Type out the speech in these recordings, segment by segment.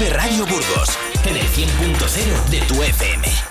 Vive Radio Burgos en el 100.0 de tu FM.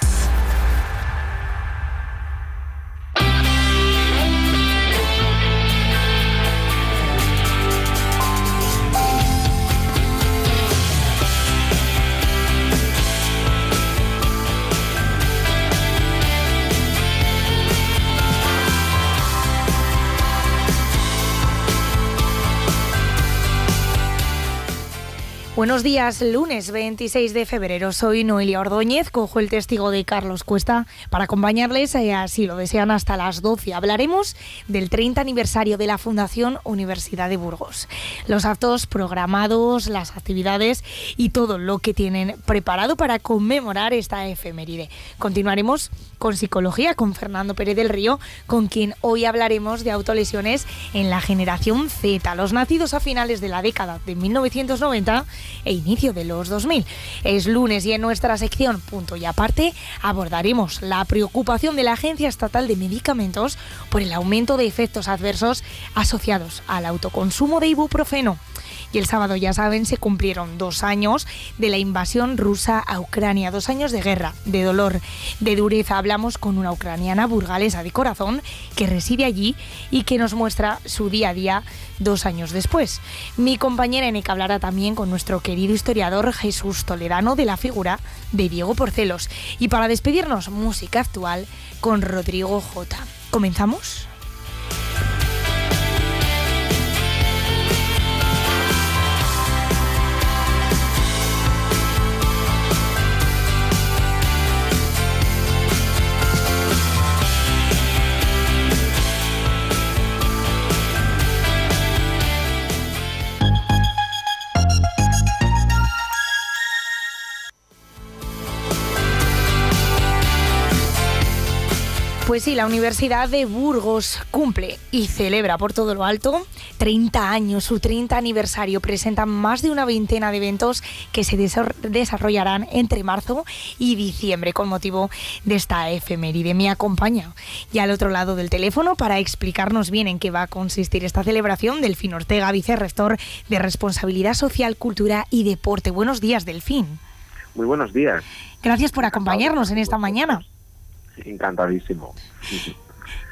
Buenos días, lunes 26 de febrero. Soy Noelia Ordóñez, cojo el testigo de Carlos Cuesta para acompañarles, eh, así lo desean, hasta las 12. Hablaremos del 30 aniversario de la Fundación Universidad de Burgos. Los actos programados, las actividades y todo lo que tienen preparado para conmemorar esta efeméride. Continuaremos con psicología con Fernando Pérez del Río, con quien hoy hablaremos de autolesiones en la generación Z, los nacidos a finales de la década de 1990 e inicio de los 2000. Es lunes y en nuestra sección Punto y Aparte abordaremos la preocupación de la Agencia Estatal de Medicamentos por el aumento de efectos adversos asociados al autoconsumo de ibuprofeno. Y el sábado, ya saben, se cumplieron dos años de la invasión rusa a Ucrania, dos años de guerra, de dolor, de dureza. Hablamos con una ucraniana burgalesa de corazón que reside allí y que nos muestra su día a día dos años después. Mi compañera Eneca hablará también con nuestro querido historiador Jesús Toledano de la figura de Diego Porcelos. Y para despedirnos, música actual con Rodrigo J. ¿Comenzamos? Pues sí, la Universidad de Burgos cumple y celebra por todo lo alto 30 años, su 30 aniversario. Presentan más de una veintena de eventos que se desarrollarán entre marzo y diciembre con motivo de esta efeméride. Me acompaña y al otro lado del teléfono para explicarnos bien en qué va a consistir esta celebración, Delfín Ortega, vicerrector de Responsabilidad Social, Cultura y Deporte. Buenos días, Delfín. Muy buenos días. Gracias por acompañarnos en esta mañana. Encantadísimo.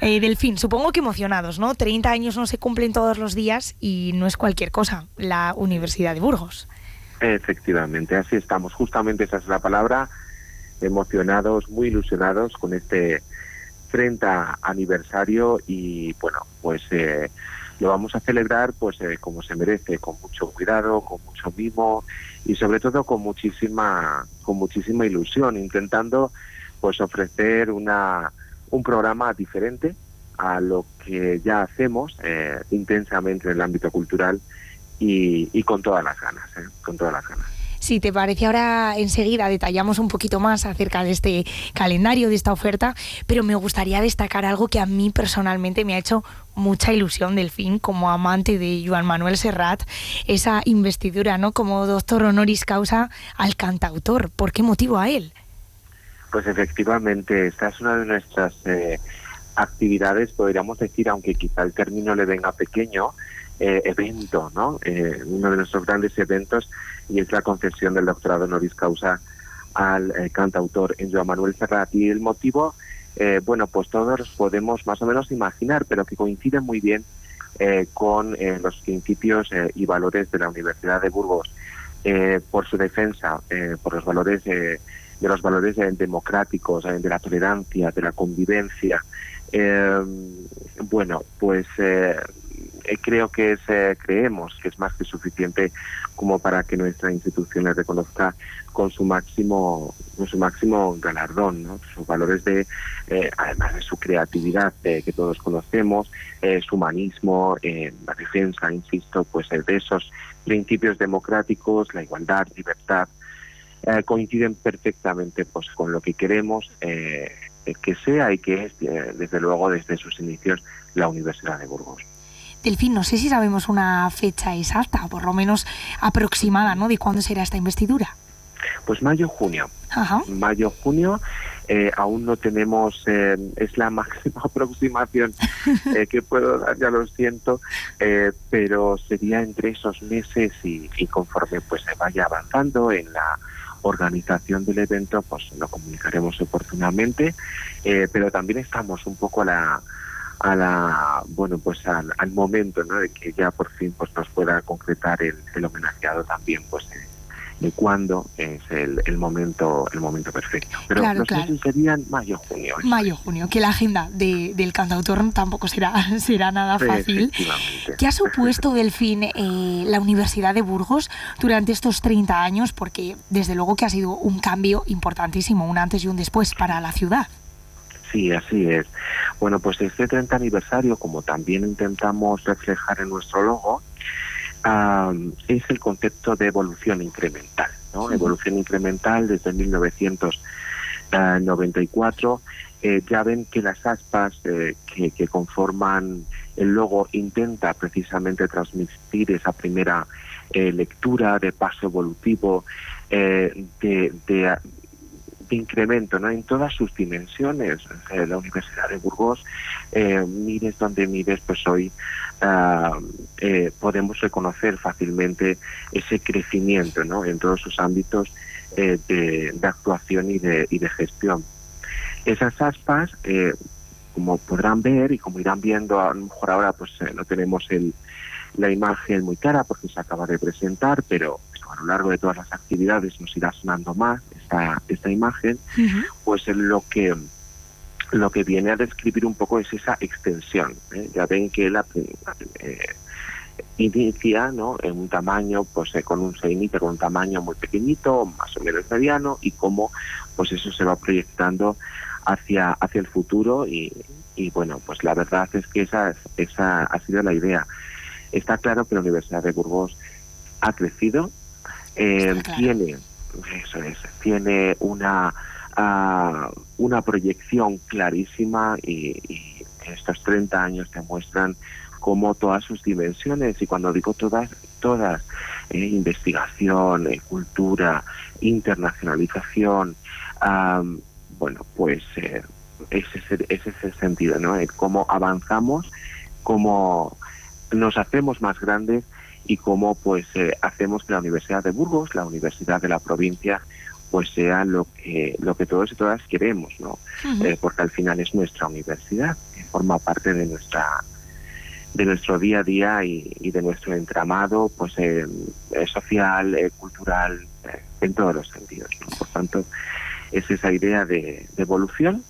Eh, Delfín, supongo que emocionados, ¿no? 30 años no se cumplen todos los días y no es cualquier cosa, la Universidad de Burgos. Efectivamente, así estamos. Justamente esa es la palabra. Emocionados, muy ilusionados con este 30 aniversario y bueno, pues eh, lo vamos a celebrar pues eh, como se merece, con mucho cuidado, con mucho mimo y sobre todo con muchísima, con muchísima ilusión, intentando pues ofrecer una, un programa diferente a lo que ya hacemos eh, intensamente en el ámbito cultural y, y con todas las ganas, eh, con todas las ganas. Si te parece, ahora enseguida detallamos un poquito más acerca de este calendario, de esta oferta, pero me gustaría destacar algo que a mí personalmente me ha hecho mucha ilusión del fin como amante de Joan Manuel Serrat, esa investidura, ¿no? Como doctor honoris causa al cantautor. ¿Por qué motivo a él? Pues efectivamente, esta es una de nuestras eh, actividades, podríamos decir, aunque quizá el término le venga pequeño, eh, evento, ¿no? Eh, uno de nuestros grandes eventos y es la concesión del doctorado honoris causa al cantautor en Manuel Serrat. Y el motivo, bueno, pues todos podemos más o menos imaginar, pero que coincide muy bien con los principios y valores de la Universidad de Burgos. por su defensa, por los valores de los valores eh, democráticos, eh, de la tolerancia, de la convivencia. Eh, bueno, pues creo que es, creemos que es más que suficiente como para que nuestra institución le reconozca con su máximo con su máximo galardón ¿no? sus valores de además de su creatividad que todos conocemos su humanismo la defensa insisto pues de esos principios democráticos la igualdad libertad eh, coinciden perfectamente pues con lo que queremos eh, que sea y que es, eh, desde luego, desde sus inicios, la Universidad de Burgos. Delfín, no sé si sabemos una fecha exacta, o por lo menos aproximada, ¿no?, de cuándo será esta investidura. Pues mayo-junio. Mayo-junio, eh, aún no tenemos, eh, es la máxima aproximación eh, que puedo dar, ya lo siento, pero sería entre esos meses y, conforme pues se vaya avanzando en la organización del evento, pues lo comunicaremos oportunamente, pero también estamos un poco a la a la bueno pues al, momento ¿no? de que ya por fin pues nos pueda concretar el, el homenajeado también pues de cuándo es el, el, momento el momento perfecto. Pero claro, los claro. serían mayo-junio. Mayo-junio, que la agenda de, del cantautor tampoco será, será nada fácil. ¿Qué ha supuesto, Delfín, eh, la Universidad de Burgos durante estos 30 años? Porque desde luego que ha sido un cambio importantísimo, un antes y un después para la ciudad. Sí, así es. Bueno, pues este 30 aniversario, como también intentamos reflejar en nuestro logo, es el concepto de evolución incremental. ¿no? Evolución incremental desde 1994. Eh, ya ven que las aspas eh, que, conforman el logo intenta precisamente transmitir esa primera eh, lectura de paso evolutivo, de, de, incremento ¿no? en todas sus dimensiones. la Universidad de Burgos, mires donde mires, pues hoy Ah, eh, podemos reconocer fácilmente ese crecimiento ¿no? en todos sus ámbitos eh, de, actuación y de, y de gestión. Esas aspas, eh, como podrán ver y como irán viendo, a lo mejor ahora pues no tenemos el, la imagen muy cara porque se acaba de presentar, pero a lo largo de todas las actividades nos irá sonando más esta, esta imagen, pues en lo que lo que viene a describir un poco es esa extensión. ¿eh? Ya ven que la, eh, inicia ¿no? en un tamaño, pues eh, con un se inicia con un tamaño muy pequeñito, más o menos mediano, y cómo pues eso se va proyectando hacia, hacia el futuro y, y bueno, pues la verdad es que esa, esa ha sido la idea. Está claro que la Universidad de Burgos ha crecido, tiene, eso es, tiene una una proyección clarísima y, estos 30 años demuestran cómo todas sus dimensiones, y cuando digo todas, todas, eh, investigación, eh, cultura, internacionalización, bueno, pues eh, ese, ese es el sentido, ¿no? cómo avanzamos, cómo nos hacemos más grandes y cómo pues hacemos que la Universidad de Burgos, la Universidad de la provincia, pues sea lo que lo que todos y todas queremos, ¿no? Eh, porque al final es nuestra universidad, que forma parte de nuestra de nuestro día a día y, de nuestro entramado, pues eh, social, eh, cultural, en todos los sentidos. Por tanto, es esa idea de, de evolución,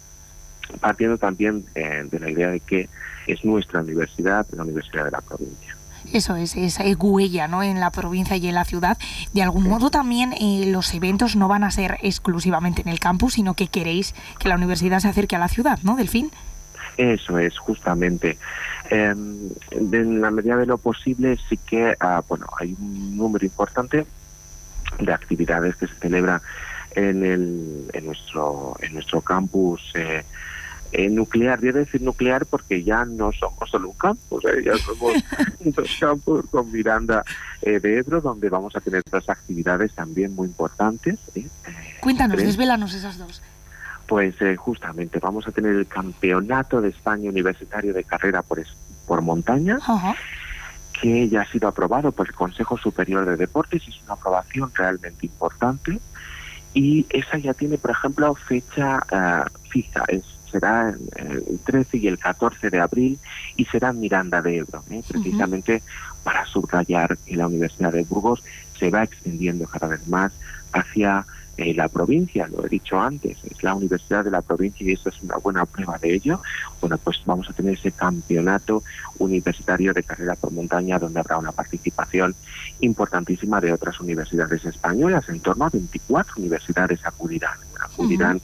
partiendo también de la idea de que es nuestra universidad, la universidad de la provincia. Eso es, esa huella ¿no? en la provincia y en la ciudad. De algún modo también eh, los eventos no van a ser exclusivamente en el campus, sino que queréis que la universidad se acerque a la ciudad, ¿no, Delfín? Eso es, justamente. en la medida de lo posible sí que, ah, bueno, hay un número importante de actividades que se celebran en, el, en, nuestro, en nuestro campus eh, eh, nuclear, voy decir nuclear porque ya no somos solo un campus, ¿eh? ya somos dos campus con Miranda eh, de Ebro, donde vamos a tener dos actividades también muy importantes. Cuéntanos, desvelanos esas dos. Pues justamente vamos a tener el Campeonato de España Universitario de Carrera por, por Montaña. que ya ha sido aprobado por el Consejo Superior de Deportes es una aprobación realmente importante y esa ya tiene, por ejemplo, fecha fija, es será el 13 y el 14 de abril y será en Miranda de Ebro, ¿eh? precisamente para subrayar que la Universidad de Burgos se va extendiendo cada vez más hacia eh, la provincia, lo he dicho antes, es la universidad de la provincia y eso es una buena prueba de ello. Bueno, pues vamos a tener ese campeonato universitario de carrera por montaña donde habrá una participación importantísima de otras universidades españolas, en torno a 24 universidades acudirán, acudirán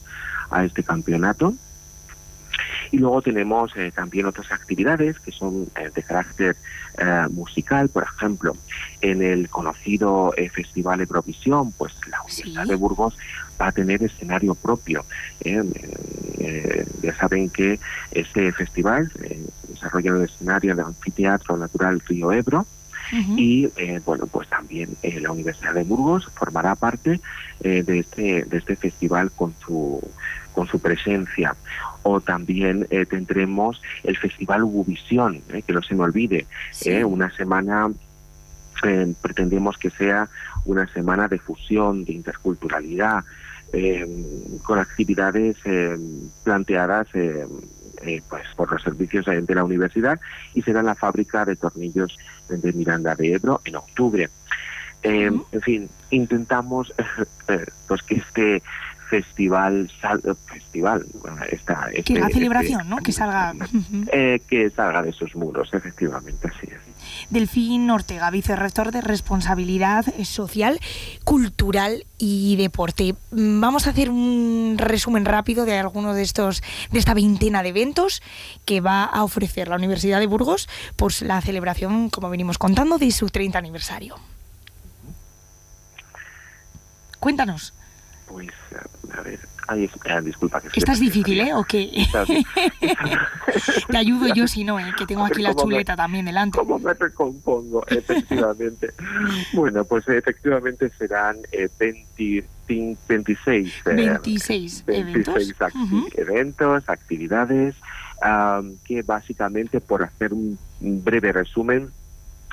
a este campeonato y luego tenemos eh, también otras actividades que son eh, de carácter eh, musical, por ejemplo, en el conocido Festival Eurovisión, pues la Universidad de Burgos va a tener escenario propio. ya saben que este festival se desarrolla en el escenario del Anfiteatro Natural Río Ebro, y eh, bueno, pues también eh, la Universidad de Burgos formará parte de, este, de este festival con su con su presencia. O también tendremos el Festival Ubuvisión, que no se me olvide, una semana pretendemos que sea una semana de fusión, de interculturalidad, con actividades planteadas eh, pues por los servicios de la universidad y será la fábrica de tornillos de Miranda de Ebro en octubre. Eh, en fin, intentamos eh, pues que este festival festival esta, que la este, celebración este, no que salga que salga de esos muros efectivamente así es Delfín Ortega, vicerrector de Responsabilidad Social, Cultural y Deporte. Vamos a hacer un resumen rápido de algunos de estos, de esta veintena de eventos que va a ofrecer la Universidad de Burgos, pues la celebración, como venimos contando, de su 30 aniversario. Cuéntanos. Pues, a ver, Ay, disculpa. Que Estás difícil, ¿eh? ¿O qué? Te ayudo yo si no, ¿eh? Que tengo aquí la chuleta también delante. ¿Cómo me recompongo? Efectivamente. bueno, pues efectivamente serán eh, 26, 26, eventos. eventos, actividades, que básicamente, por hacer un breve resumen,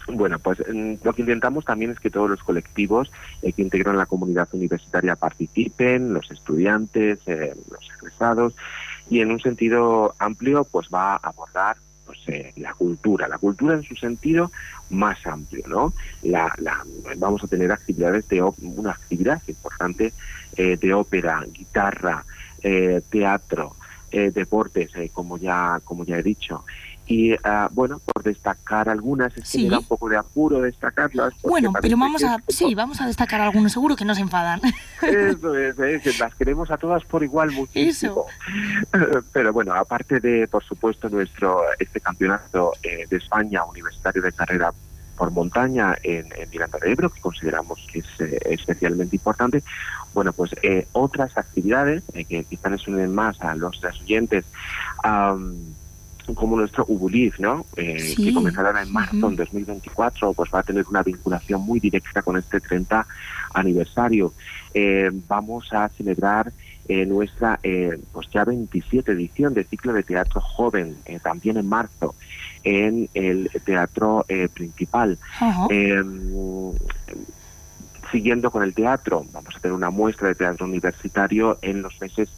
bueno, pues mm, lo que intentamos también es que todos los colectivos eh, que integran la comunidad universitaria participen, los estudiantes, eh, los egresados, y en un sentido amplio, pues va a abordar pues, eh, la cultura, la cultura en su sentido más amplio, ¿no? La, vamos a tener actividades de una actividad importante de ópera, guitarra, teatro, deportes, como ya como ya he dicho. Y ah, bueno, por destacar algunas, es que un poco de apuro destacarlas. Bueno, pero vamos a, sí, vamos a destacar algunas, seguro que no se enfadan. Eso es, las queremos a todas por igual muchísimo. Pero bueno, aparte de, por supuesto, nuestro este campeonato eh, de España universitario de carrera por montaña en, Miranda de Ebro, que consideramos que es eh, especialmente importante. Bueno, pues eh, otras actividades que quizás les unen más a los, oyentes como nuestro Ubulif, ¿no? Eh, que comenzará en marzo de 2024, pues va a tener una vinculación muy directa con este 30 aniversario. Eh, vamos a celebrar eh, nuestra pues ya 27 edición de ciclo de teatro joven, también en marzo, en el teatro principal. Siguiendo con el teatro, vamos a tener una muestra de teatro universitario en los meses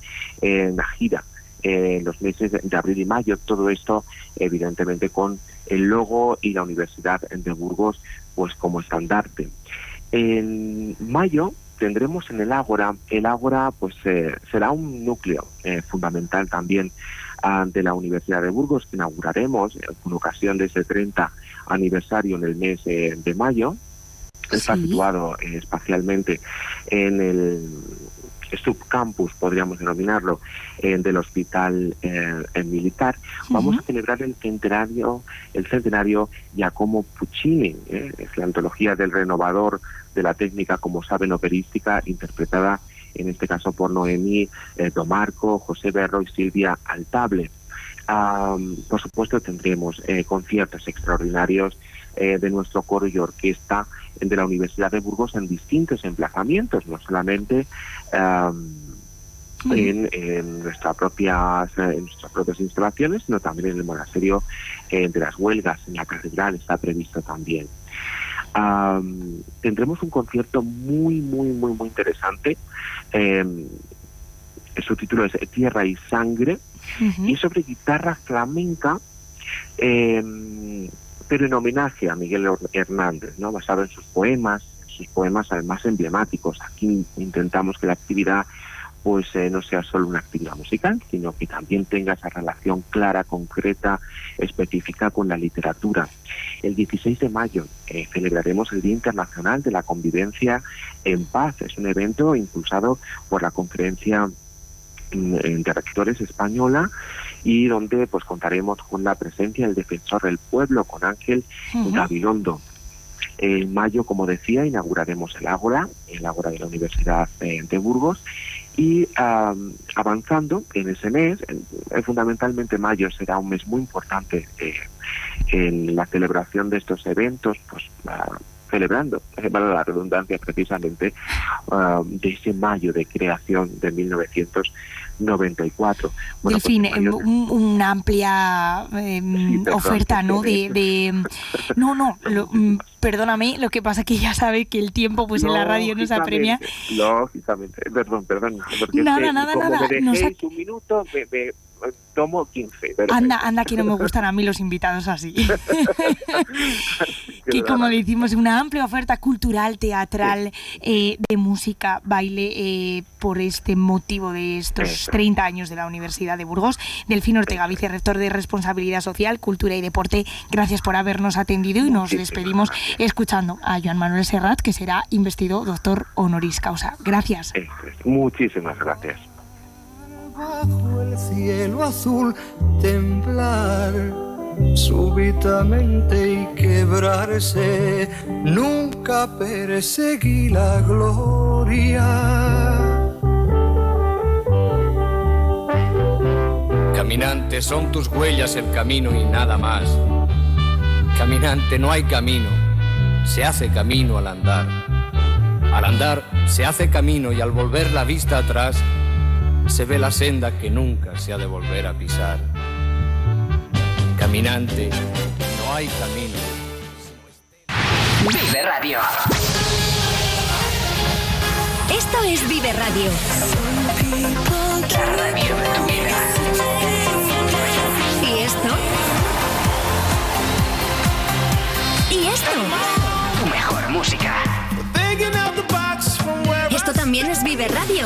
en la gira en los meses de abril y mayo. Todo esto, evidentemente, con el logo y la Universidad de Burgos pues como estandarte. En mayo tendremos en el Ágora, el Ágora pues eh, será un núcleo eh, fundamental también ah, de la Universidad de Burgos que inauguraremos con ocasión de ese 30 aniversario en el mes eh, de mayo. Está situado espacialmente en el subcampus, podríamos denominarlo, eh, del hospital eh, militar, vamos a celebrar el centenario, el centenario Giacomo Puccini, eh, es la antología del renovador de la técnica, como saben, operística, interpretada en este caso por Noemí Domarco, José Berro y Silvia Altable. por supuesto tendremos conciertos extraordinarios de nuestro coro y orquesta de la Universidad de Burgos en distintos emplazamientos, no solamente en, nuestra en nuestras propias instalaciones, sino también en el monasterio eh, de las huelgas, en la catedral está previsto también. tendremos un concierto muy, muy, muy, muy interesante. Em, su título es Tierra y Sangre, y sobre guitarra flamenca, em, pero en homenaje a Miguel Hernández, ¿no? basado en sus poemas, sus poemas además emblemáticos. Aquí intentamos que la actividad pues eh, no sea solo una actividad musical, sino que también tenga esa relación clara, concreta, específica con la literatura. El 16 de mayo eh, celebraremos el Día Internacional de la Convivencia en Paz. Es un evento impulsado por la Conferencia de Rectores Española y donde pues contaremos con la presencia del defensor del pueblo, con Ángel Gabilondo. En mayo, como decía, inauguraremos el Ágora, el Ágora de la Universidad de Burgos, y avanzando en ese mes, fundamentalmente mayo será un mes muy importante eh, en la celebración de estos eventos, pues celebrando, para la redundancia precisamente, de ese mayo de creación de 1994. Bueno, pues fin, una amplia em, oferta, ¿no? De, no, no, mm, perdóname, lo que pasa es que ya sabe que el tiempo, pues en la radio nos apremia. Lógicamente, perdón, perdón. Nada, nada, nada. un minuto, tomo 15. anda, anda que no me gustan a mí los invitados así. que como le decimos, una amplia oferta cultural, teatral, eh, de música, baile, eh, por este motivo de estos 30 años de la Universidad de Burgos. Delfín Ortega, vicerrector de Responsabilidad Social, Cultura y Deporte, gracias por habernos atendido y nos despedimos escuchando a Joan Manuel Serrat, que será investido doctor honoris causa. Gracias. Muchísimas gracias el cielo azul temblar súbitamente y quebrarse, nunca perseguí la gloria. Caminante, son tus huellas el camino y nada más. Caminante, no hay camino, se hace camino al andar. Al andar se hace camino y al volver la vista atrás, se ve la senda que nunca se ha de volver a pisar. Caminante, no hay camino. Vive Radio. Esto es Vive Radio. La radio de tu vida. ¿Y esto? ¿Y esto? Tu mejor música. Esto también es Vive Radio.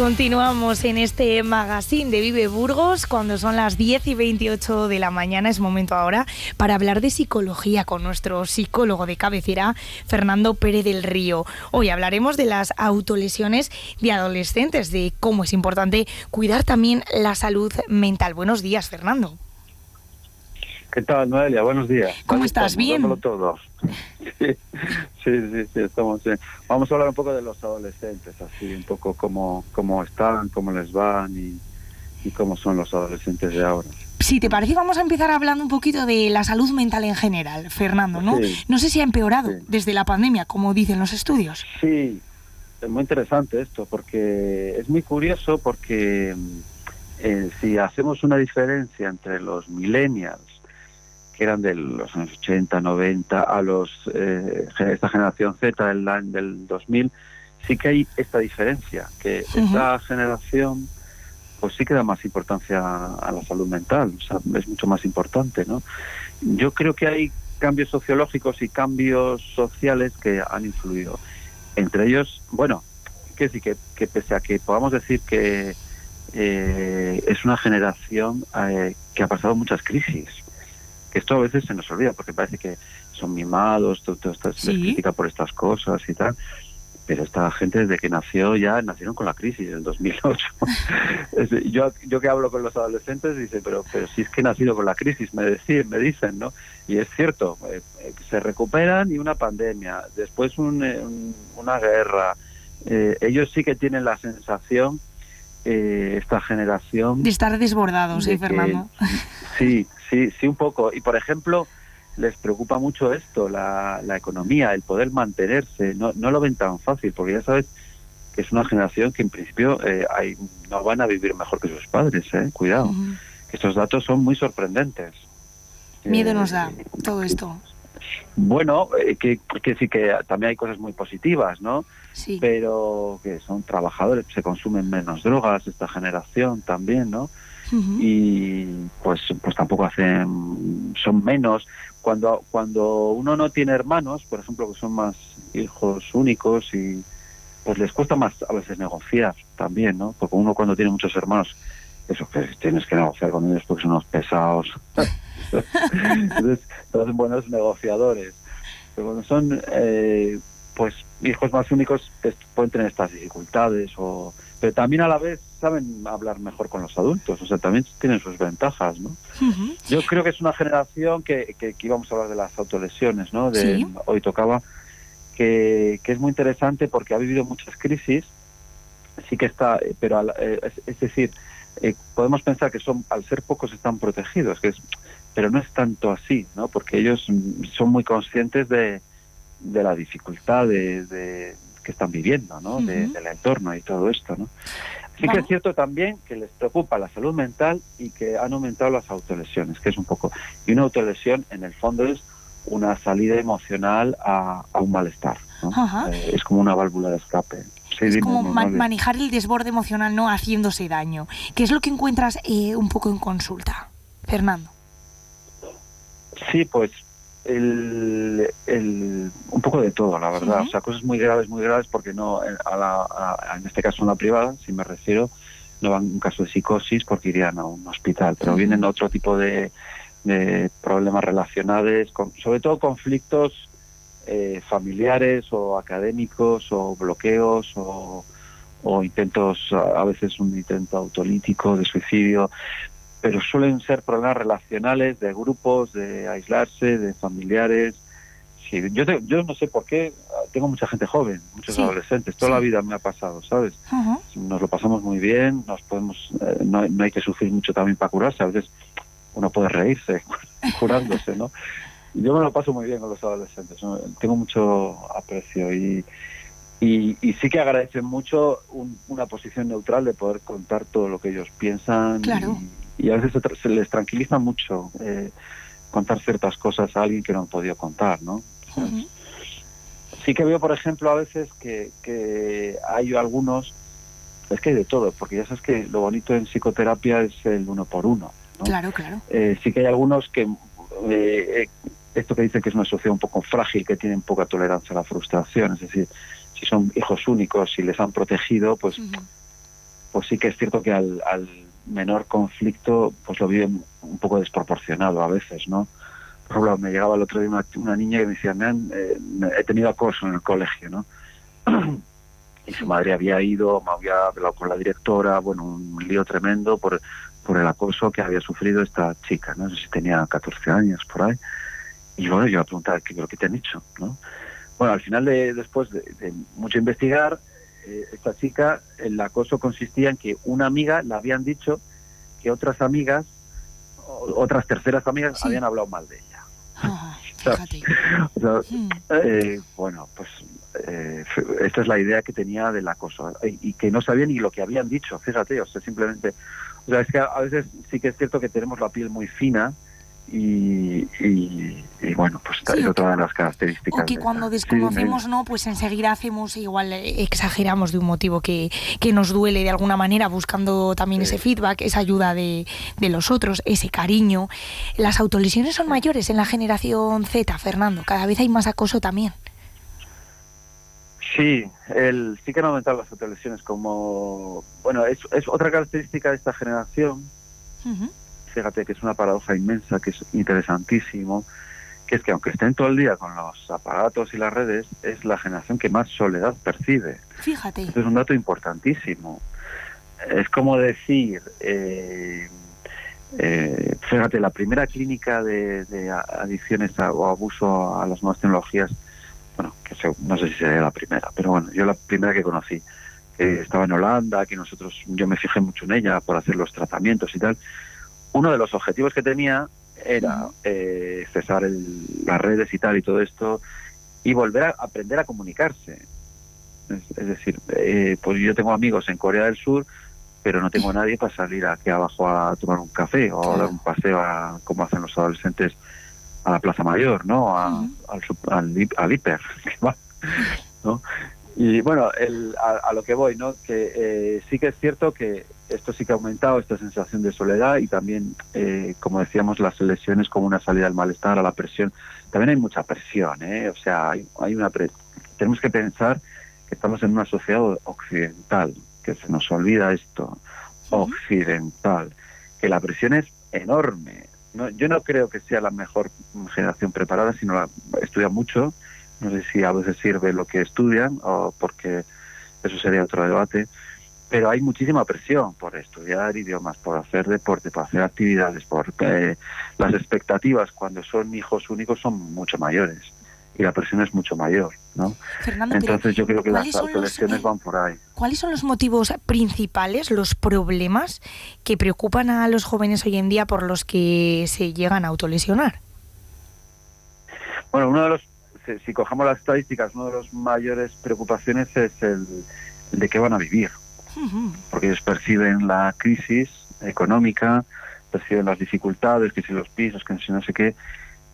Continuamos en este magazine de Vive Burgos cuando son las 10 y 28 de la mañana. Es momento ahora para hablar de psicología con nuestro psicólogo de cabecera, Fernando Pérez del Río. Hoy hablaremos de las autolesiones de adolescentes, de cómo es importante cuidar también la salud mental. Buenos días, Fernando. ¿Qué tal, Noelia? Buenos días. ¿Cómo estás? ¿Bien? todos. Sí, sí, sí, estamos bien. Vamos a hablar un poco de los adolescentes, así, un poco cómo, cómo están, cómo les van y, y cómo son los adolescentes de ahora. Si te parece, vamos a empezar hablando un poquito de la salud mental en general, Fernando, ¿no? No sé si ha empeorado desde la pandemia, como dicen los estudios. Sí, es muy interesante esto, porque es muy curioso porque eh, si hacemos una diferencia entre los millennials eran de los años 80, 90, a los eh, esta generación Z del, del 2000, sí que hay esta diferencia, que esta generación pues sí que da más importancia a la salud mental, o sea, es mucho más importante, ¿no? Yo creo que hay cambios sociológicos y cambios sociales que han influido. Entre ellos, bueno, que que, que pese a que podamos decir que eh, es una generación eh, que ha pasado muchas crisis, que esto a veces se nos olvida porque parece que son mimados, todo, esto se crítica por estas cosas y tal, pero esta gente desde que nació ya nacieron con la crisis en 2008. yo, yo que hablo con los adolescentes dice, pero, pero si es que he nacido con la crisis, me, decían, me dicen, ¿no? Y es cierto, eh, eh, se recuperan y una pandemia, después eh, una guerra. ellos sí que tienen la sensación, esta generación... De estar desbordados, ¿eh, Fernando? sí, sí, sí, un poco. Y por ejemplo les preocupa mucho esto, la, la economía, el poder mantenerse. No, no lo ven tan fácil, porque ya sabes que es una generación que en principio eh, hay, no van a vivir mejor que sus padres. Eh. Cuidado, estos datos son muy sorprendentes. Miedo nos da todo esto. Bueno, eh, que, que sí que también hay cosas muy positivas, ¿no? Sí. Pero que son trabajadores, se consumen menos drogas esta generación también, ¿no? Y pues pues tampoco hacen son menos. Cuando cuando uno no tiene hermanos por ejemplo que son más hijos únicos y pues les cuesta más a veces negociar también no porque uno cuando tiene muchos hermanos eso que tienes que negociar con ellos porque son unos pesados. Entonces son buenos negociadores. Pero cuando son eh, pues hijos más únicos pueden tener estas dificultades o pero también a la vez saben hablar mejor con los adultos, o sea, también tienen sus ventajas, ¿no? Yo creo que es una generación que, que, íbamos a hablar de las autolesiones, ¿no? De, Hoy tocaba, que, que, es muy interesante porque ha vivido muchas crisis, sí que está, pero eh, es, decir, eh, podemos pensar que son, al ser pocos están protegidos, que es, pero no es tanto así, ¿no? Porque ellos son muy conscientes de, de la dificultad de que están viviendo, ¿no? del entorno y todo esto, ¿no? Sí que es cierto también que les preocupa la salud mental y que han aumentado las autolesiones, que es un poco... Y una autolesión, en el fondo, es una salida emocional a, un malestar. Eh, es como una válvula de escape. es como manejar el desborde emocional no haciéndose daño. ¿Qué es lo que encuentras eh, un poco en consulta, Fernando? Sí, pues el, el, un poco de todo, la verdad. O sea, cosas muy graves, muy graves, porque no, a la, en este caso en la privada, si me refiero, no van un caso de psicosis porque irían a un hospital, pero vienen otro tipo de, de problemas relacionados, con, sobre todo conflictos eh, familiares o académicos o bloqueos o, o intentos, a veces un intento autolítico de suicidio pero suelen ser problemas relacionales de grupos, de aislarse, de familiares. Sí, yo, yo no sé por qué, tengo mucha gente joven, muchos adolescentes, toda la vida me ha pasado, ¿sabes? Nos lo pasamos muy bien, nos podemos, eh, no, hay que sufrir mucho también para curarse, a veces uno puede reírse curándose, ¿no? Yo me lo paso muy bien con los adolescentes, tengo mucho aprecio y, y, sí que agradecen mucho una posición neutral de poder contar todo lo que ellos piensan. Claro y a veces se, les tranquiliza mucho eh, contar ciertas cosas a alguien que no han podido contar, ¿no? Sí que veo, por ejemplo, a veces que, que hay algunos, es que hay de todo, porque ya sabes que lo bonito en psicoterapia es el uno por uno. ¿no? Claro, claro. Eh, sí que hay algunos que, eh, esto que dicen que es una sociedad un poco frágil, que tienen poca tolerancia a la frustración, es decir, si son hijos únicos y les han protegido, pues, pues sí que es cierto que al menor conflicto, pues lo viven un poco desproporcionado a veces, ¿no? Por ejemplo, me llegaba el otro día una, niña que me decía, me han, eh, he tenido acoso en el colegio, ¿no? y su madre había ido, me había hablado con la directora, bueno, un lío tremendo por, por el acoso que había sufrido esta chica, no sé si tenía 14 años por ahí. Y bueno, yo a preguntar, ¿qué, ¿qué te han hecho? ¿no? Bueno, al final, de, después de, de mucho investigar, eh, esta chica, el acoso consistía en que una amiga le habían dicho que otras amigas, otras terceras amigas, habían hablado mal de ella. Ah, hmm. eh, bueno, pues eh, esta es la idea que tenía del acoso y, que no sabía ni lo que habían dicho, fíjate, o sea, simplemente, o sea, es que a veces sí que es cierto que tenemos la piel muy fina y, bueno, pues es otra de las características. O que cuando desconocemos, ¿no? Pues enseguida hacemos, igual eh, exageramos de un motivo que, que nos duele de alguna manera, buscando también ese feedback, esa ayuda de, de, los otros, ese cariño. Las autolesiones son mayores en la generación Z, Fernando. Cada vez hay más acoso también. Sí, el, sí que han aumentado las autolesiones como... Bueno, es, es otra característica de esta generación fíjate que es una paradoja inmensa, que es interesantísimo, que es que aunque estén todo el día con los aparatos y las redes, es la generación que más soledad percibe. Fíjate. Esto es un dato importantísimo. Es como decir, eh, eh, fíjate, la primera clínica de, de adicciones a- o abuso a las nuevas tecnologías, bueno, que se- no sé si sería la primera, pero bueno, yo la primera que conocí, estaba en Holanda, que nosotros, yo me fijé mucho en ella por hacer los tratamientos y tal, uno de los objetivos que tenía era eh, cesar el- las redes y tal y todo esto y volver a aprender a comunicarse. Es, es decir, eh, pues yo tengo amigos en Corea del Sur, pero no tengo nadie para salir aquí abajo a tomar un café o a dar un paseo a, como hacen los adolescentes a la Plaza Mayor, ¿no? A- al, sup- al, hip- al hiper, ¿no? Y bueno, el- a, a lo que voy, ¿no? Que eh, sí que es cierto que esto sí que ha aumentado esta sensación de soledad y también, eh, como decíamos, las lesiones como una salida al malestar, a la presión. También hay mucha presión, ¿eh? O sea, hay, hay una pre- tenemos que pensar que estamos en una sociedad occidental, que se nos olvida esto, occidental, que la presión es enorme. No, yo no creo que sea la mejor generación preparada, sino la estudia mucho. No sé si a veces sirve lo que estudian o porque eso sería otro debate. Pero hay muchísima presión por estudiar idiomas, por hacer deporte, por hacer actividades, porque las expectativas cuando son hijos únicos son mucho mayores y la presión es mucho mayor, ¿no? Fernando, Entonces yo creo que las ¿cuáles son los, autolesiones eh, van por ahí. ¿Cuáles son los motivos principales, los problemas que preocupan a los jóvenes hoy en día por los que se llegan a autolesionar? Bueno, uno de los, si, si cogemos las estadísticas, uno de los mayores preocupaciones es el, el de qué van a vivir, porque ellos perciben la crisis económica, perciben las dificultades, que si los pisos, que si no sé qué,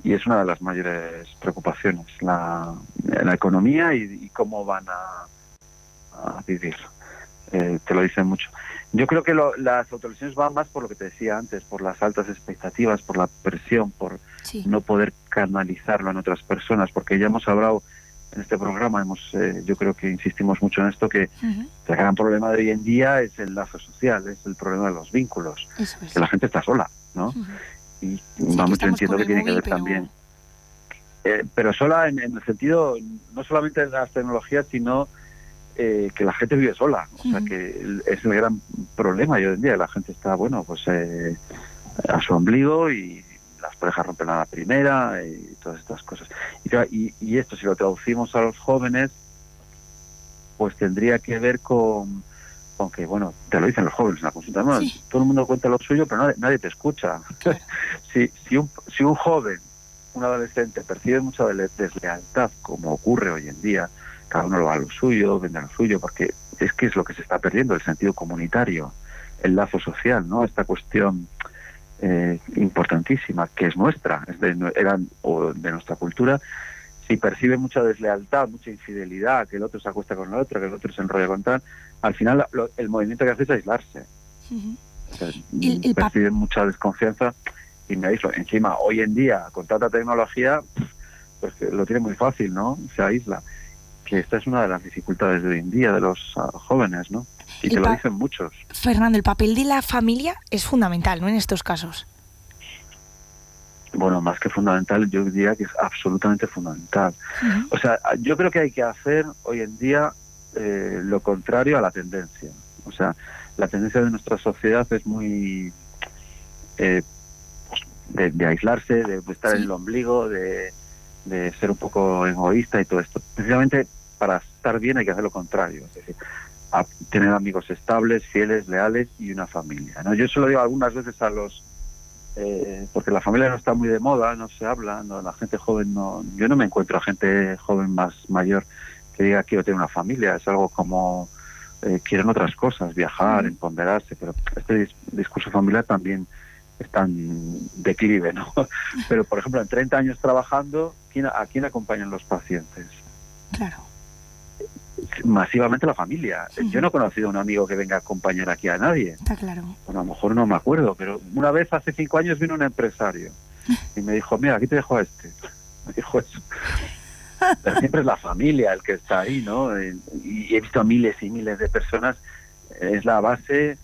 y es una de las mayores preocupaciones, la, la economía y, y cómo van a, a vivir. Eh, te lo dicen mucho. Yo creo que lo- las autolesiones van más por lo que te decía antes, por las altas expectativas, por la presión, por no poder canalizarlo en otras personas, porque ya hemos hablado en este programa, hemos, eh, yo creo que insistimos mucho en esto, que el gran problema de hoy en día es el lazo social, es el problema de los vínculos, es. que la gente está sola, ¿no? Y vamos, yo entiendo que tiene que ver pero- también. Eh, pero sola en, en el sentido, no solamente de las tecnologías, sino eh, que la gente vive sola. O sea, que es el gran problema hoy en día. La gente está, bueno, pues eh, a su ombligo y las parejas rompen a la primera y todas estas cosas. Y, claro, y, y esto, si lo traducimos a los jóvenes, pues tendría que ver con, con que, bueno, te lo dicen los jóvenes en la consulta, bueno, todo el mundo cuenta lo suyo, pero nadie, nadie te escucha. si, si, un, si un joven, un adolescente, percibe mucha deslealtad, como ocurre hoy en día, cada uno lo va a lo suyo, vende a lo suyo, porque es que es lo que se está perdiendo, el sentido comunitario, el lazo social, ¿no? Esta cuestión eh, importantísima, que es nuestra, es de, nue- era, o de nuestra cultura, si percibe mucha deslealtad, mucha infidelidad, que el otro se acuesta con el otro, que el otro se enrolla con tal, al final lo- el movimiento que hace es aislarse. O sea, El- el perciben mucha desconfianza y me aíslo. Encima, hoy en día, con tanta tecnología, pues lo tiene muy fácil, ¿no? Se aísla. Que esta es una de las dificultades de hoy en día de los ah, jóvenes, ¿no? Y te lo dicen muchos. Fernando, el papel de la familia es fundamental, ¿no? En estos casos. Bueno, más que fundamental, yo diría que es absolutamente fundamental. O sea, yo creo que hay que hacer hoy en día eh, lo contrario a la tendencia. O sea, la tendencia de nuestra sociedad es muy eh, pues, de, de aislarse, de estar en el ombligo, de, de ser un poco egoísta y todo esto. Precisamente para estar bien hay que hacer lo contrario, es decir, a tener amigos estables, fieles, leales y una familia. ¿no? Yo se lo digo algunas veces a los eh, porque la familia no está muy de moda, no se habla, no, la gente joven no, yo no me encuentro a gente joven más mayor que diga quiero tener una familia, es algo como eh, quieren otras cosas, viajar, empoderarse, pero este dis- discurso familiar también está en declive, ¿no? Pero por ejemplo, en 30 años trabajando, ¿quién, ¿a quién acompañan los pacientes? Claro. Masivamente la familia. Yo no he conocido a un amigo que venga a acompañar aquí a nadie. Está claro. Bueno, a lo mejor no me acuerdo, pero una vez hace cinco años vino un empresario y me dijo, mira, aquí te dejo a este. Me dijo eso. Pero siempre es la familia el que está ahí, ¿no? Y he visto a miles y miles de personas. Es la base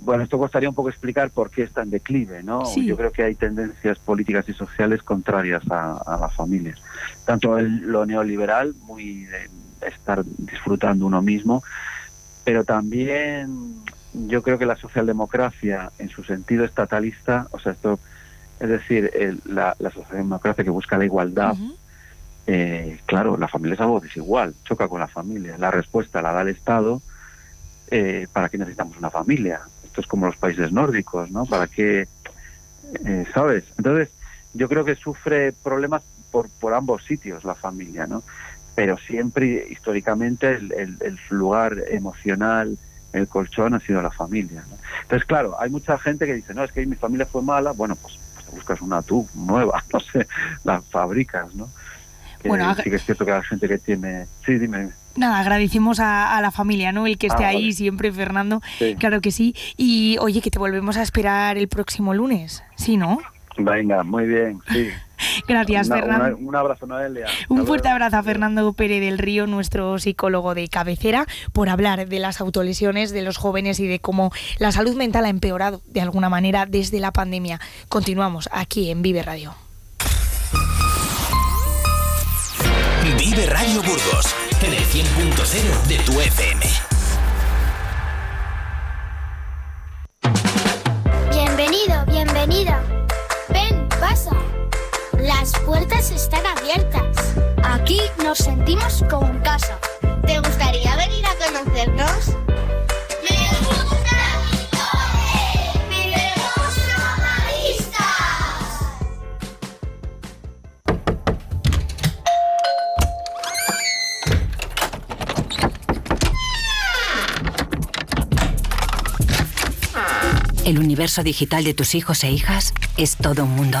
bueno, esto costaría un poco explicar por qué está en declive, ¿no? Sí. Yo creo que hay tendencias políticas y sociales contrarias a, a las familias. Tanto el- lo neoliberal, muy de estar disfrutando uno mismo, pero también yo creo que la socialdemocracia, en su sentido estatalista, o sea, esto, es decir, el- la, la socialdemocracia que busca la igualdad, eh, claro, la familia es algo desigual, choca con la familia. La respuesta la da el Estado. Eh, ¿Para qué necesitamos una familia? Esto es como los países nórdicos, ¿no? ¿Para qué? eh, ¿Sabes? Entonces, yo creo que sufre problemas por, por ambos sitios la familia, ¿no? Pero siempre, históricamente, el, el- el lugar emocional, el colchón ha sido la familia. ¿no? Entonces, claro, hay mucha gente que dice, no, es que mi familia fue mala. Bueno, pues, pues buscas una tú, nueva, no sé, la fabricas, ¿no? Bueno, sí que es cierto que hay gente que tiene... Sí, dime. Nada, agradecemos a, a la familia, ¿no? El que esté Ah, ahí vale. siempre, Fernando. Sí. Claro que sí. Y oye, que te volvemos a esperar el próximo lunes. Sí, ¿no? Venga, muy bien, sí. Gracias, Una- Fernando. una- un abrazo, Noelia. Un Hasta fuerte luego. abrazo a Fernando Pérez del Río, nuestro psicólogo de cabecera, por hablar de las autolesiones de los jóvenes y de cómo la salud mental ha empeorado de alguna manera desde la pandemia. Continuamos aquí en Vive Radio. Vive Radio Burgos en el 100.0 de tu FM. Bienvenido, bienvenida. Las puertas están abiertas. Aquí nos sentimos como en casa. ¿Te gustaría venir a conocernos? ¡Me gusta! ¡Vivemos normalistas! El universo digital de tus hijos e hijas es todo un mundo.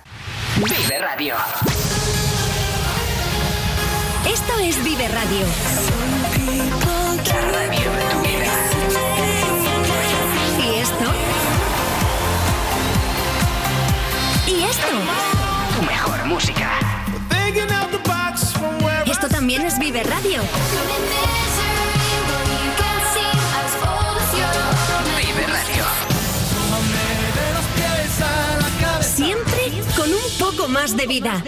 Vive Radio. Esto es Vive Radio. La radio de tu vida. ¿Y esto? ¿Y esto? Tu mejor música. Esto también es Vive Radio. Poco más de vida.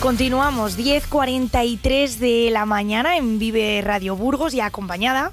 Continuamos, 10.43 de la mañana en Vive Radio Burgos y acompañada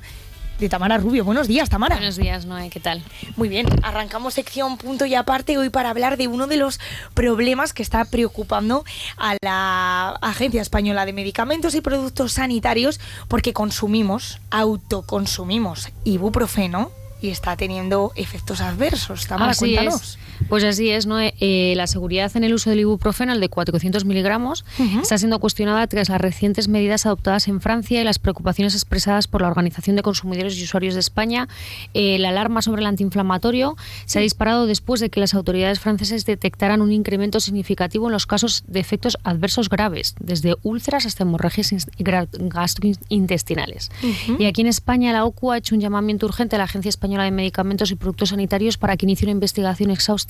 de Tamara Rubio. Buenos días, Tamara. Buenos días, Noé, ¿qué tal? Muy bien, arrancamos sección punto y aparte hoy para hablar de uno de los problemas que está preocupando a la Agencia Española de Medicamentos y Productos Sanitarios porque consumimos, autoconsumimos ibuprofeno y está teniendo efectos adversos. Tamara, Así cuéntanos. es. Pues así es, ¿no? Eh, la seguridad en el uso del ibuprofeno, el de 400 miligramos, está siendo cuestionada tras las recientes medidas adoptadas en Francia y las preocupaciones expresadas por la Organización de Consumidores y Usuarios de España. Eh, la alarma sobre el antiinflamatorio se ha disparado después de que las autoridades francesas detectaran un incremento significativo en los casos de efectos adversos graves, desde úlceras hasta hemorragias gastrointestinales. Y aquí en España la OCU ha hecho un llamamiento urgente a la Agencia Española de Medicamentos y Productos Sanitarios para que inicie una investigación exhaustiva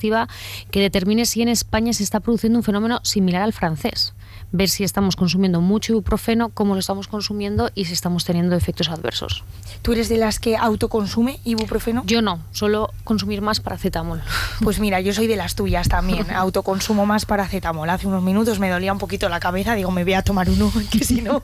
que determine si en España se está produciendo un fenómeno similar al francés. Ver si estamos consumiendo mucho ibuprofeno, cómo lo estamos consumiendo y si estamos teniendo efectos adversos. ¿Tú eres de las que autoconsume ibuprofeno? Yo no, solo consumir más paracetamol. Pues mira, yo soy de las tuyas también. Autoconsumo más paracetamol. Hace unos minutos me dolía un poquito la cabeza. Digo, me voy a tomar uno, que si no,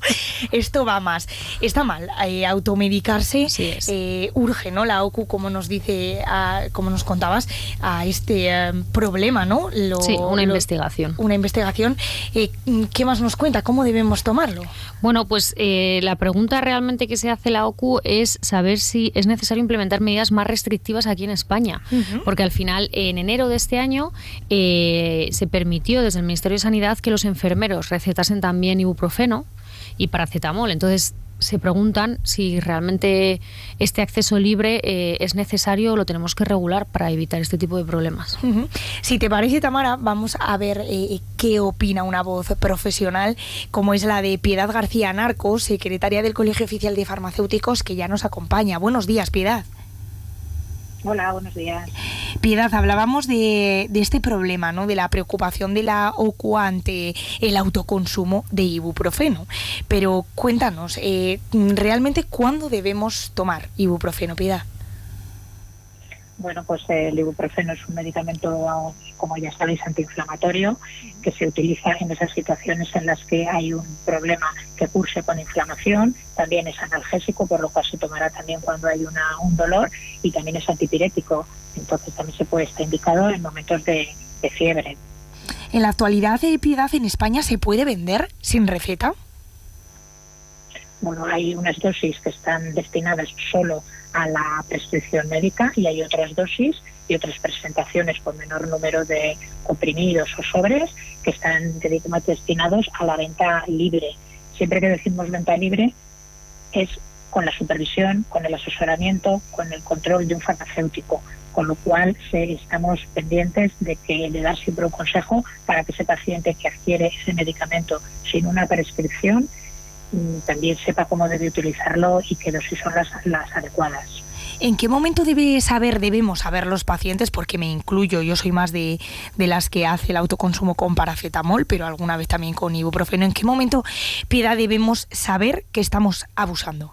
esto va más. Está mal. eh, automedicarse eh, urge, ¿no? La OCU, como nos dice, a- como nos contabas, a este eh, problema, ¿no? Lo- Sí, una lo- investigación. Una investigación. Eh, ¿Qué ¿qué más nos cuenta? ¿Cómo debemos tomarlo? Bueno, pues eh, la pregunta realmente que se hace la OCU es saber si es necesario implementar medidas más restrictivas aquí en España, porque al final, en enero de este año, eh, se permitió desde el Ministerio de Sanidad que los enfermeros recetasen también ibuprofeno y paracetamol. Entonces, se preguntan si realmente este acceso libre eh, es necesario o lo tenemos que regular para evitar este tipo de problemas. Si te parece, Tamara, vamos a ver eh, qué opina una voz profesional como es la de Piedad García Narco, secretaria del Colegio Oficial de Farmacéuticos, que ya nos acompaña. Buenos días, Piedad. Hola, buenos días. Piedad, hablábamos de, este problema, ¿no? De la preocupación de la OCU ante el autoconsumo de ibuprofeno. Pero cuéntanos, eh, ¿realmente cuándo debemos tomar ibuprofeno, Piedad? Bueno, pues el ibuprofeno es un medicamento, como ya sabéis, antiinflamatorio, que se utiliza en esas situaciones en las que hay un problema que curse con inflamación. También es analgésico, por lo cual se tomará también cuando hay una, un dolor y también es antipirético. Entonces también se puede estar indicado en momentos de, de fiebre. ¿En la actualidad, de piedad en España se puede vender sin receta? Bueno, hay unas dosis que están destinadas solo a la prescripción médica y hay otras dosis y otras presentaciones con menor número de comprimidos o sobres que están destinados a la venta libre. Siempre que decimos venta libre es con la supervisión, con el asesoramiento, con el control de un farmacéutico, con lo cual estamos pendientes de que le da siempre un consejo para que ese paciente que adquiere ese medicamento sin una prescripción Mm, también sepa cómo debe utilizarlo y qué dosis son las adecuadas. ¿En qué momento debe saber, debemos saber los pacientes? Porque me incluyo, yo soy más de, de, las que hace el autoconsumo con paracetamol, pero alguna vez también con ibuprofeno. ¿En qué momento, Piedad, debemos saber que estamos abusando?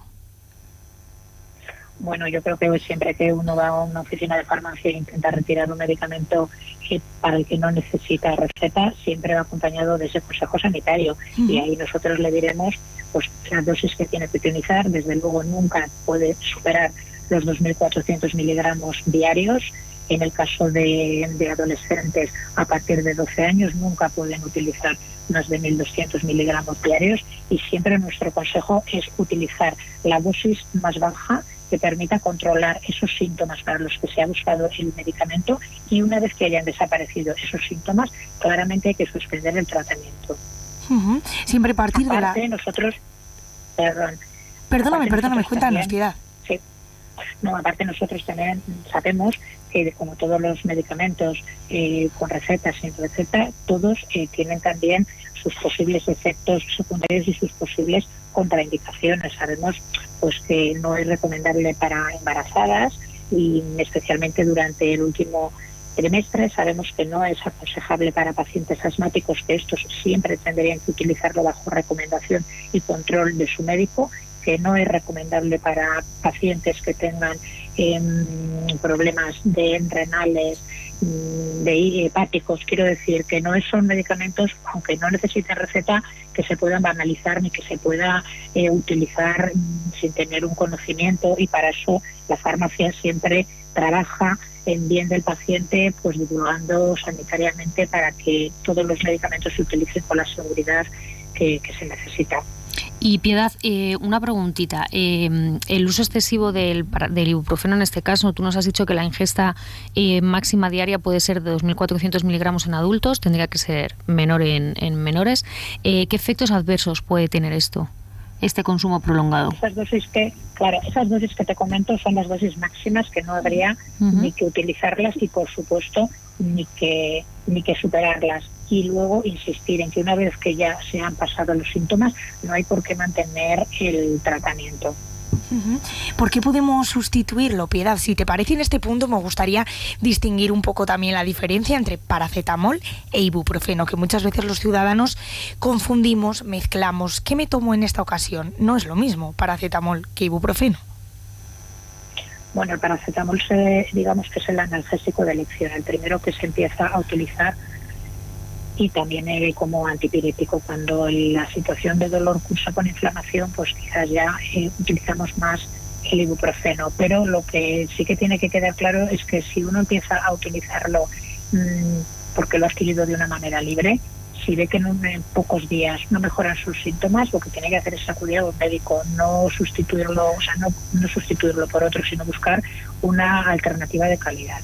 Bueno, yo creo que siempre que uno va a una oficina de farmacia e intenta retirar un medicamento que para el que no necesita receta, siempre va acompañado de ese consejo sanitario. Y ahí nosotros le diremos pues la dosis que tiene que utilizar. Desde luego nunca puede superar los 2.400 miligramos diarios. En el caso de, de, adolescentes a partir de 12 años nunca pueden utilizar más de 1.200 miligramos diarios y siempre nuestro consejo es utilizar la dosis más baja que permita controlar esos síntomas para los que se ha buscado el medicamento y una vez que hayan desaparecido esos síntomas, claramente hay que suspender el tratamiento. Siempre partir de la... nosotros, perdón. Perdóname, perdóname, cuéntanos, piedad. No, aparte nosotros también sabemos que como todos los medicamentos eh, con receta, sin receta, todos eh, tienen también sus posibles efectos secundarios y sus posibles contraindicaciones. Sabemos pues que no es recomendable para embarazadas y especialmente durante el último trimestre sabemos que no es aconsejable para pacientes asmáticos que estos siempre tendrían que utilizarlo bajo recomendación y control de su médico que no es recomendable para pacientes que tengan em, problemas de renales, mm, de hepáticos. Quiero decir que no son medicamentos, aunque no necesiten receta, que se puedan banalizar ni que se pueda eh, utilizar mm, sin tener un conocimiento y para eso la farmacia siempre trabaja en bien del paciente, pues divulgando sanitariamente para que todos los medicamentos se utilicen con la seguridad que se necesita. Y Piedad, eh, una preguntita. Eh, el uso excesivo del, ibuprofeno en este caso, tú nos has dicho que la ingesta eh, máxima diaria puede ser de 2.400 miligramos en adultos, tendría que ser menor en, menores. ¿Qué efectos adversos puede tener esto, este consumo prolongado? Esas dosis que, claro, esas dosis que te comento son las dosis máximas que no habría ni que utilizarlas y, por supuesto, ni que, ni que superarlas y luego insistir en que una vez que ya se han pasado los síntomas no hay por qué mantener el tratamiento. ¿Por qué podemos sustituirlo, Piedad? Si te parece en este punto me gustaría distinguir un poco también la diferencia entre paracetamol e ibuprofeno, que muchas veces los ciudadanos confundimos, mezclamos. ¿Qué me tomo en esta ocasión? No es lo mismo paracetamol que ibuprofeno. Bueno, el paracetamol se, digamos que es el analgésico de elección, el primero que se empieza a utilizar y también como antipirético. Cuando la situación de dolor cursa con inflamación, pues quizás ya eh, utilizamos más el ibuprofeno. Pero lo que sí que tiene que quedar claro es que si uno empieza a utilizarlo mm, porque lo ha adquirido de una manera libre, si ve que en, pocos días no mejoran sus síntomas, lo que tiene que hacer es acudir a un médico, no sustituirlo, o sea, no, no sustituirlo por otro, sino buscar una alternativa de calidad.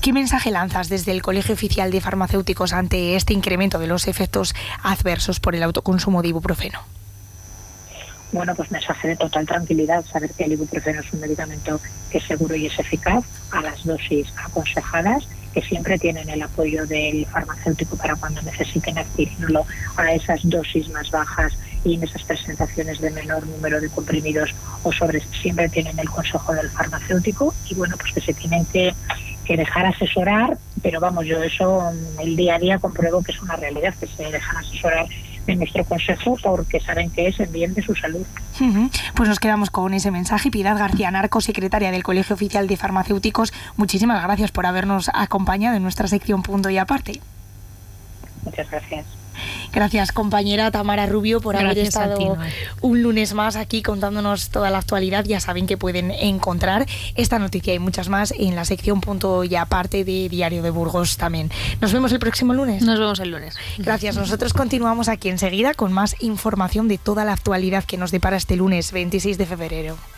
¿Qué mensaje lanzas desde el Colegio Oficial de Farmacéuticos ante este incremento de los efectos adversos por el autoconsumo de ibuprofeno? Bueno, pues mensaje de total tranquilidad, saber que el ibuprofeno es un medicamento que es seguro y es eficaz a las dosis aconsejadas que siempre tienen el apoyo del farmacéutico para cuando necesiten adquirirlo a esas dosis más bajas y en esas presentaciones de menor número de comprimidos o sobres. Siempre tienen el consejo del farmacéutico y bueno, pues que se tienen que, que dejar asesorar, pero vamos, yo eso el día a día compruebo que es una realidad, que se dejan asesorar en nuestro consejo porque saben que es el bien de su salud. Pues nos quedamos con ese mensaje. Piedad García Narco, secretaria del Colegio Oficial de Farmacéuticos, muchísimas gracias por habernos acompañado en nuestra sección Punto y Aparte. Muchas gracias. Gracias, compañera Tamara Rubio, por haber estado un lunes más aquí contándonos toda la actualidad. Ya saben que pueden encontrar esta noticia y muchas más en la sección punto y aparte de Diario de Burgos también. Nos vemos el próximo lunes. Nos vemos el lunes. Gracias. Nosotros continuamos aquí enseguida con más información de toda la actualidad que nos depara este lunes 26 de febrero.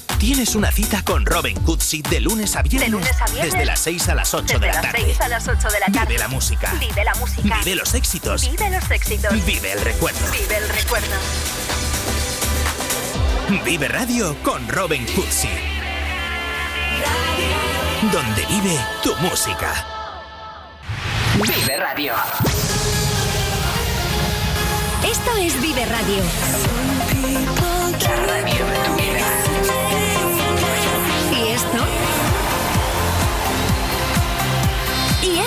Tienes una cita con Robin Cootsy de lunes a viernes. De lunes a viernes. Desde las 6 a las 8 de la tarde. Desde las 6 a las 8 de la tarde. Vive la música. Vive la música. Vive los éxitos. Vive los éxitos. Vive el recuerdo. Vive el recuerdo. Vive Radio con Robin Cootsy. Donde vive tu música. Vive Radio. Esto es Vive Radio. La radio de tu vida.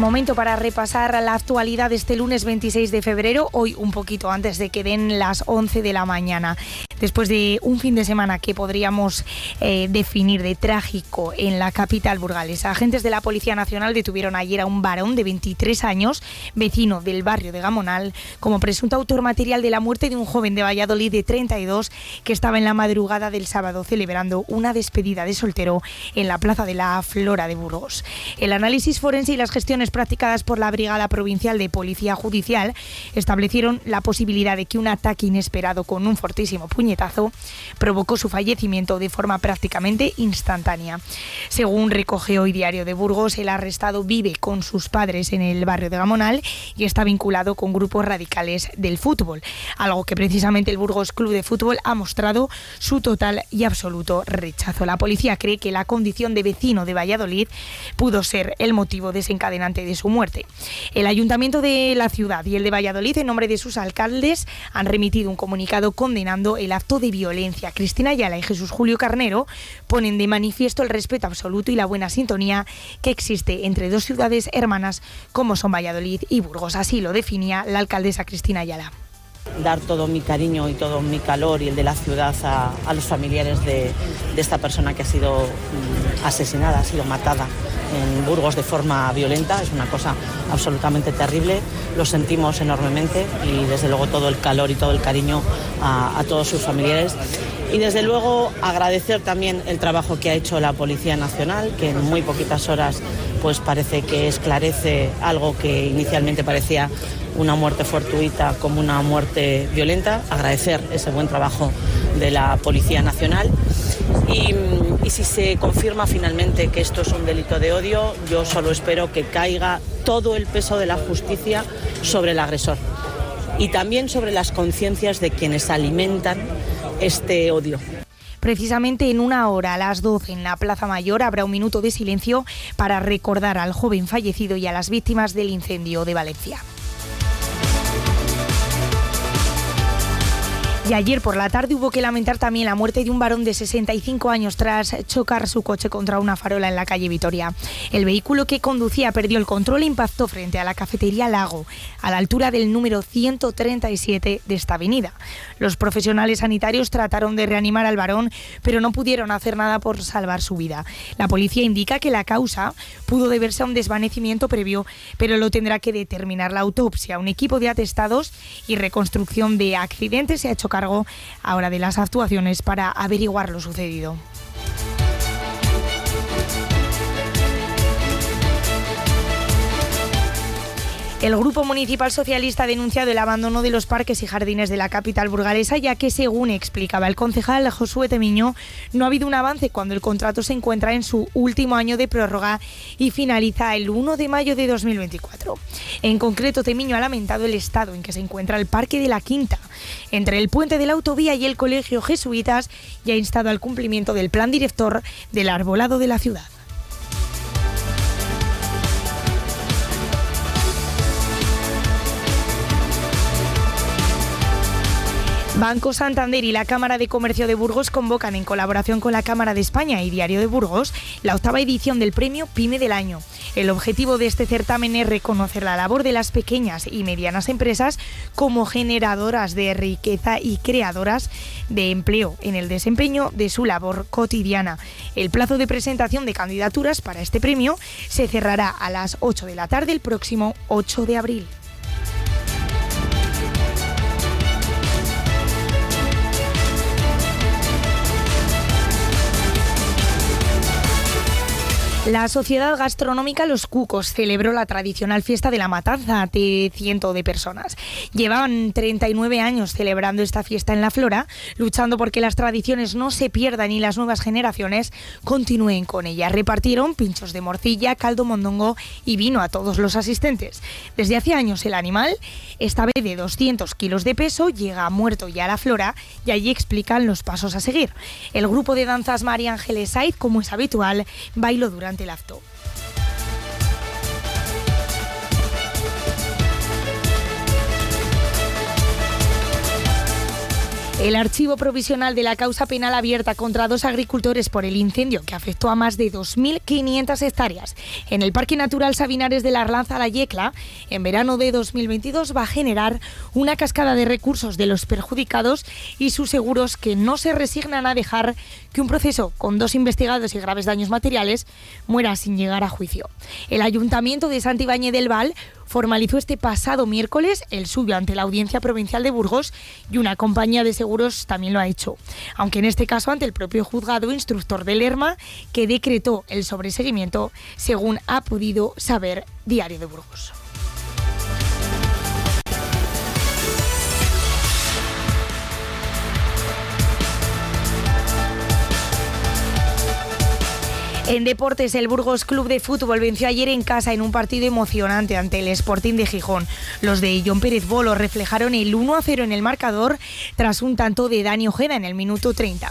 Momento para repasar la actualidad de este lunes 26 de febrero, hoy un poquito antes de que den las 11 de la mañana. Después de un fin de semana que podríamos eh, definir de trágico en la capital burgalesa, agentes de la Policía Nacional detuvieron ayer a un varón de 23 años, vecino del barrio de Gamonal, como presunto autor material de la muerte de un joven de Valladolid de 32 que estaba en la madrugada del sábado celebrando una despedida de soltero en la Plaza de la Flora de Burgos. El análisis forense y las gestiones practicadas por la Brigada Provincial de Policía Judicial establecieron la posibilidad de que un ataque inesperado con un fortísimo puñetazo provocó su fallecimiento de forma prácticamente instantánea. Según recoge hoy Diario de Burgos, el arrestado vive con sus padres en el barrio de Gamonal y está vinculado con grupos radicales del fútbol, algo que precisamente el Burgos Club de Fútbol ha mostrado su total y absoluto rechazo. La policía cree que la condición de vecino de Valladolid pudo ser el motivo desencadenante de su muerte. El ayuntamiento de la ciudad y el de Valladolid, en nombre de sus alcaldes, han remitido un comunicado condenando el acto de violencia. Cristina Ayala y Jesús Julio Carnero ponen de manifiesto el respeto absoluto y la buena sintonía que existe entre dos ciudades hermanas como son Valladolid y Burgos. Así lo definía la alcaldesa Cristina Ayala. Dar todo mi cariño y todo mi calor y el de la ciudad a, los familiares de, esta persona que ha sido mm, asesinada, ha sido matada en Burgos de forma violenta. Es una cosa absolutamente terrible. Lo sentimos enormemente y desde luego todo el calor y todo el cariño a, a todos sus familiares. Y desde luego agradecer también el trabajo que ha hecho la Policía Nacional, que en muy poquitas horas pues parece que esclarece algo que inicialmente parecía una muerte fortuita como una muerte violenta. Agradecer ese buen trabajo de la Policía Nacional. Y, y, si se confirma finalmente que esto es un delito de odio, yo solo espero que caiga todo el peso de la justicia sobre el agresor y también sobre las conciencias de quienes alimentan este odio. Precisamente en una hora, a las 12, en la Plaza Mayor, habrá un minuto de silencio para recordar al joven fallecido y a las víctimas del incendio de Valencia. Y ayer por la tarde hubo que lamentar también la muerte de un varón de 65 años tras chocar su coche contra una farola en la calle Vitoria. El vehículo que conducía perdió el control e impactó frente a la cafetería Lago, a la altura del número 137 de esta avenida. Los profesionales sanitarios trataron de reanimar al varón, pero no pudieron hacer nada por salvar su vida. La policía indica que la causa pudo deberse a un desvanecimiento previo, pero lo tendrá que determinar la autopsia. Un equipo de atestados y reconstrucción de accidentes se ha hecho ahora de las actuaciones para averiguar lo sucedido. El Grupo Municipal Socialista ha denunciado el abandono de los parques y jardines de la capital burgalesa, ya que, según explicaba el concejal Josué Temiño, no ha habido un avance cuando el contrato se encuentra en su último año de prórroga y finaliza el 1 de mayo de 2024. En concreto, Temiño ha lamentado el estado en que se encuentra el Parque de la Quinta, entre el puente de la autovía y el Colegio Jesuitas, y ha instado al cumplimiento del plan director del arbolado de la ciudad. Banco Santander y la Cámara de Comercio de Burgos convocan en colaboración con la Cámara de España y Diario de Burgos la octava edición del premio PYME del año. El objetivo de este certamen es reconocer la labor de las pequeñas y medianas empresas como generadoras de riqueza y creadoras de empleo en el desempeño de su labor cotidiana. El plazo de presentación de candidaturas para este premio se cerrará a las 8 de la tarde el próximo 8 de abril. La Sociedad Gastronómica Los Cucos celebró la tradicional fiesta de la matanza de ciento de personas. Llevaban 39 años celebrando esta fiesta en la flora, luchando porque las tradiciones no se pierdan y las nuevas generaciones continúen con ella. Repartieron pinchos de morcilla, caldo mondongo y vino a todos los asistentes. Desde hace años el animal, esta vez de 200 kilos de peso, llega muerto ya a la flora y allí explican los pasos a seguir. El grupo de danzas María Ángeles Said, como es habitual, bailó durante durante el. El archivo provisional de la causa penal abierta contra dos agricultores por el incendio que afectó a más de 2.500 hectáreas en el Parque Natural Sabinares de la Arlanza La Yecla en verano de 2022 va a generar una cascada de recursos de los perjudicados y sus seguros que no se resignan a dejar que un proceso con dos investigados y graves daños materiales muera sin llegar a juicio. El Ayuntamiento de Santibáñez del Val formalizó este pasado miércoles el suyo ante la Audiencia Provincial de Burgos y una compañía de seguros también lo ha hecho, aunque en este caso ante el propio juzgado instructor del ERMA que decretó el sobreseguimiento según ha podido saber Diario de Burgos. En deportes, el Burgos Club de Fútbol venció ayer en casa en un partido emocionante ante el Sporting de Gijón. Los de John Pérez Bolo reflejaron el 1 a 0 en el marcador tras un tanto de Dani Ojeda en el minuto 30.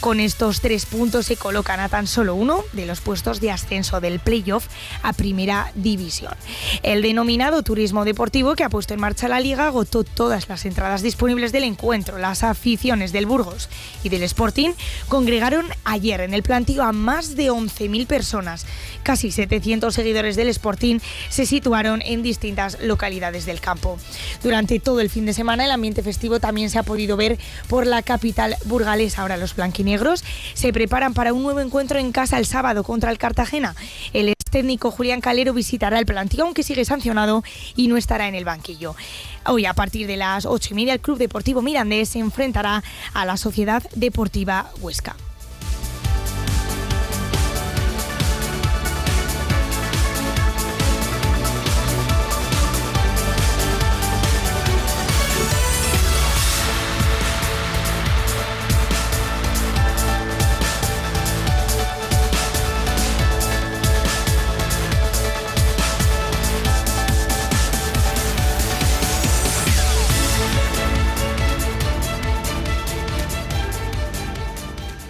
Con estos tres puntos se colocan a tan solo uno de los puestos de ascenso del playoff a primera división. El denominado turismo deportivo que ha puesto en marcha la liga agotó todas las entradas disponibles del encuentro. Las aficiones del Burgos y del Sporting congregaron ayer en el plantío a más de 11 12.000 personas. Casi 700 seguidores del Sporting se situaron en distintas localidades del campo. Durante todo el fin de semana el ambiente festivo también se ha podido ver por la capital burgalesa. Ahora los blanquinegros se preparan para un nuevo encuentro en casa el sábado contra el Cartagena. El técnico Julián Calero visitará el plantío, aunque sigue sancionado y no estará en el banquillo. Hoy, a partir de las ocho y media, el Club Deportivo Mirandés se enfrentará a la Sociedad Deportiva Huesca.